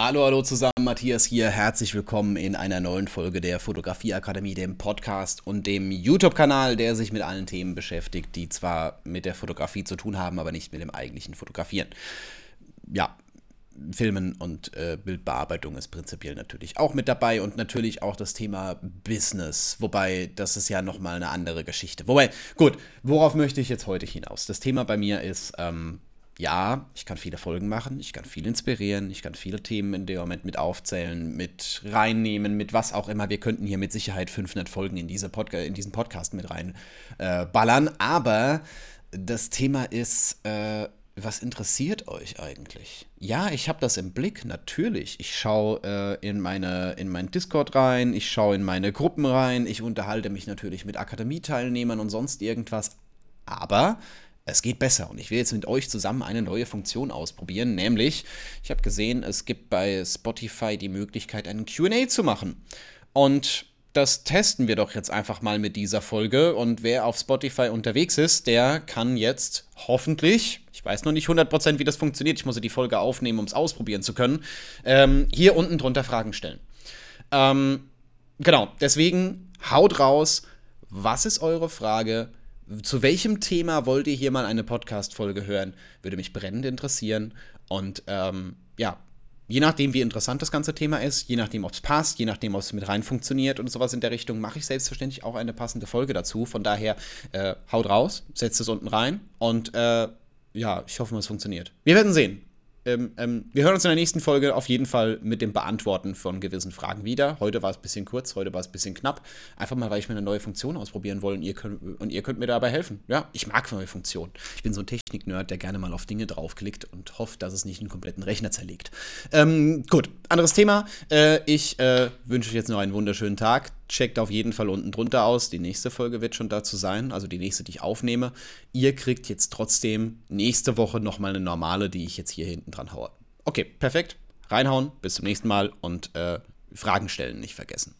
Hallo, hallo zusammen, Matthias hier. Herzlich willkommen in einer neuen Folge der Fotografieakademie, dem Podcast und dem YouTube-Kanal, der sich mit allen Themen beschäftigt, die zwar mit der Fotografie zu tun haben, aber nicht mit dem eigentlichen Fotografieren. Ja, Filmen und äh, Bildbearbeitung ist prinzipiell natürlich auch mit dabei und natürlich auch das Thema Business, wobei das ist ja nochmal eine andere Geschichte. Wobei, gut, worauf möchte ich jetzt heute hinaus? Das Thema bei mir ist ähm, ja, ich kann viele Folgen machen, ich kann viel inspirieren, ich kann viele Themen in dem Moment mit aufzählen, mit reinnehmen, mit was auch immer. Wir könnten hier mit Sicherheit 500 Folgen in, diese Podca in diesen Podcast mit reinballern. Äh, Aber das Thema ist, äh, was interessiert euch eigentlich? Ja, ich habe das im Blick, natürlich. Ich schaue äh, in, meine, in meinen Discord rein, ich schaue in meine Gruppen rein, ich unterhalte mich natürlich mit Akademieteilnehmern und sonst irgendwas. Aber es geht besser und ich will jetzt mit euch zusammen eine neue Funktion ausprobieren, nämlich ich habe gesehen, es gibt bei Spotify die Möglichkeit, einen QA zu machen. Und das testen wir doch jetzt einfach mal mit dieser Folge. Und wer auf Spotify unterwegs ist, der kann jetzt hoffentlich, ich weiß noch nicht 100%, wie das funktioniert, ich muss die Folge aufnehmen, um es ausprobieren zu können, ähm, hier unten drunter Fragen stellen. Ähm, genau, deswegen haut raus, was ist eure Frage? Zu welchem Thema wollt ihr hier mal eine Podcast-Folge hören? Würde mich brennend interessieren. Und ähm, ja, je nachdem, wie interessant das ganze Thema ist, je nachdem, ob es passt, je nachdem, ob es mit rein funktioniert und sowas in der Richtung, mache ich selbstverständlich auch eine passende Folge dazu. Von daher, äh, haut raus, setzt es unten rein und äh, ja, ich hoffe, es funktioniert. Wir werden sehen. Ähm, ähm, wir hören uns in der nächsten Folge auf jeden Fall mit dem Beantworten von gewissen Fragen wieder. Heute war es ein bisschen kurz, heute war es ein bisschen knapp. Einfach mal, weil ich mir eine neue Funktion ausprobieren wollte und ihr könnt, und ihr könnt mir dabei helfen. Ja, ich mag neue Funktionen. Ich bin so ein Technik-Nerd, der gerne mal auf Dinge draufklickt und hofft, dass es nicht einen kompletten Rechner zerlegt. Ähm, gut, anderes Thema. Äh, ich äh, wünsche euch jetzt noch einen wunderschönen Tag. Checkt auf jeden Fall unten drunter aus. Die nächste Folge wird schon dazu sein, also die nächste, die ich aufnehme. Ihr kriegt jetzt trotzdem nächste Woche nochmal eine normale, die ich jetzt hier hinten dran haue. Okay, perfekt. Reinhauen, bis zum nächsten Mal und äh, Fragen stellen nicht vergessen.